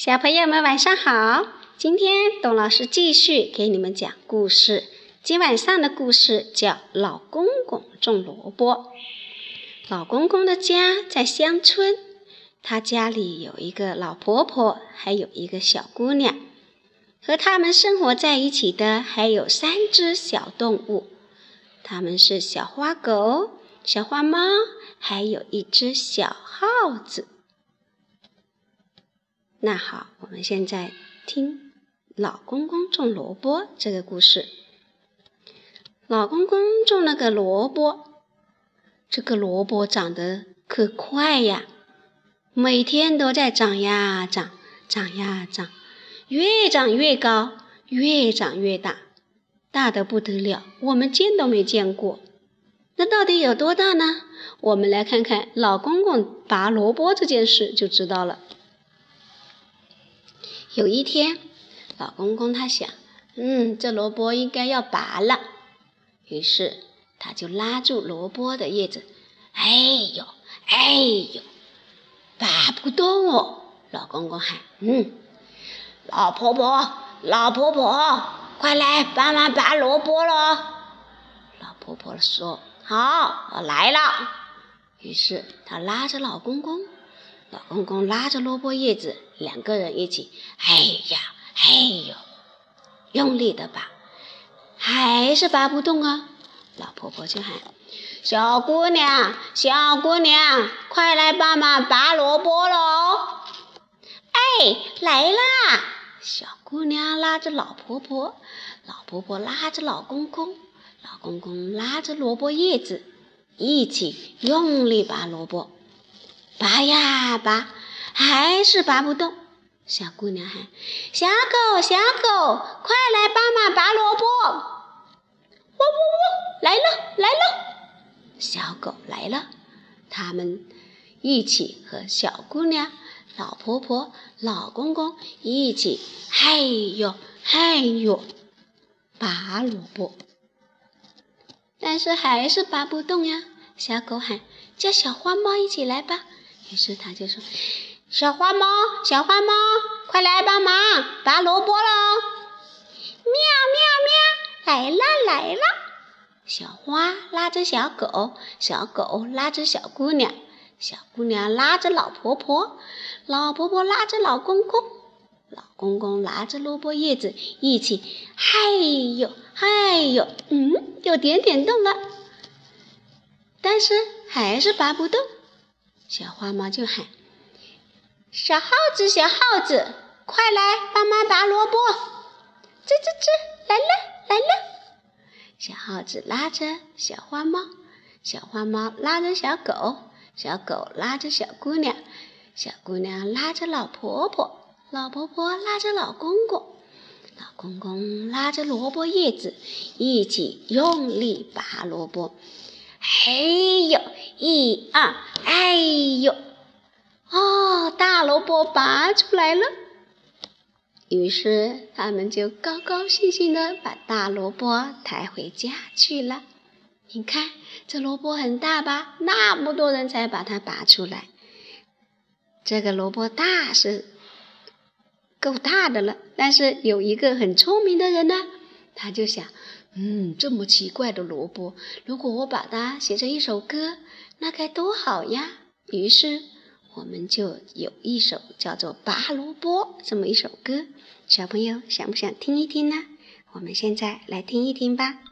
小朋友们晚上好！今天董老师继续给你们讲故事。今晚上的故事叫《老公公种萝卜》。老公公的家在乡村，他家里有一个老婆婆，还有一个小姑娘。和他们生活在一起的还有三只小动物，他们是小花狗、小花猫，还有一只小耗子。那好，我们现在听老公公种萝卜这个故事。老公公种了个萝卜，这个萝卜长得可快呀，每天都在长呀长，长呀长，越长越高，越长越大，大的不得了，我们见都没见过。那到底有多大呢？我们来看看老公公拔萝卜这件事就知道了。有一天，老公公他想，嗯，这萝卜应该要拔了，于是他就拉住萝卜的叶子，哎呦，哎呦，拔不动哦！老公公喊，嗯，老婆婆，老婆婆，快来帮忙拔萝卜喽！老婆婆说，好，我来了。于是她拉着老公公。老公公拉着萝卜叶子，两个人一起，哎呀，哎呦，用力的拔，还是拔不动啊！老婆婆就喊：“小姑娘，小姑娘，快来帮忙拔萝卜喽！”哎，来啦！小姑娘拉着老婆婆，老婆婆拉着老公公，老公公拉着萝卜叶子，一起用力拔萝卜。拔呀拔，还是拔不动。小姑娘喊：“小狗，小狗，快来帮忙拔萝卜！”喔喔喔，来了来了！小狗来了，他们一起和小姑娘、老婆婆、老公公一起，嗨哟嗨哟，拔萝卜。但是还是拔不动呀。小狗喊：“叫小花猫一起来吧。”于是他就说：“小花猫，小花猫，快来帮忙拔萝卜喽！”喵喵喵，来啦来啦！小花拉着小狗，小狗拉着小姑娘，小姑娘拉着老婆婆，老婆婆拉着老公公，老公公拿着萝卜叶子，一起，嗨哟嗨哟，嗯，有点点动了，但是还是拔不动。小花猫就喊：“小耗子，小耗子，快来帮忙拔萝卜！”吱吱吱，来了，来了！小耗子拉着小花猫，小花猫拉着小狗，小狗拉着小姑娘，小姑娘拉着老婆婆，老婆婆拉着老公公，老公公拉着萝卜叶子，一起用力拔萝卜。嘿呦，一二，哎呦，哦，大萝卜拔出来了。于是他们就高高兴兴的把大萝卜抬回家去了。你看，这萝卜很大吧？那么多人才把它拔出来。这个萝卜大是够大的了，但是有一个很聪明的人呢，他就想。嗯，这么奇怪的萝卜，如果我把它写成一首歌，那该多好呀！于是我们就有一首叫做《拔萝卜》这么一首歌，小朋友想不想听一听呢？我们现在来听一听吧。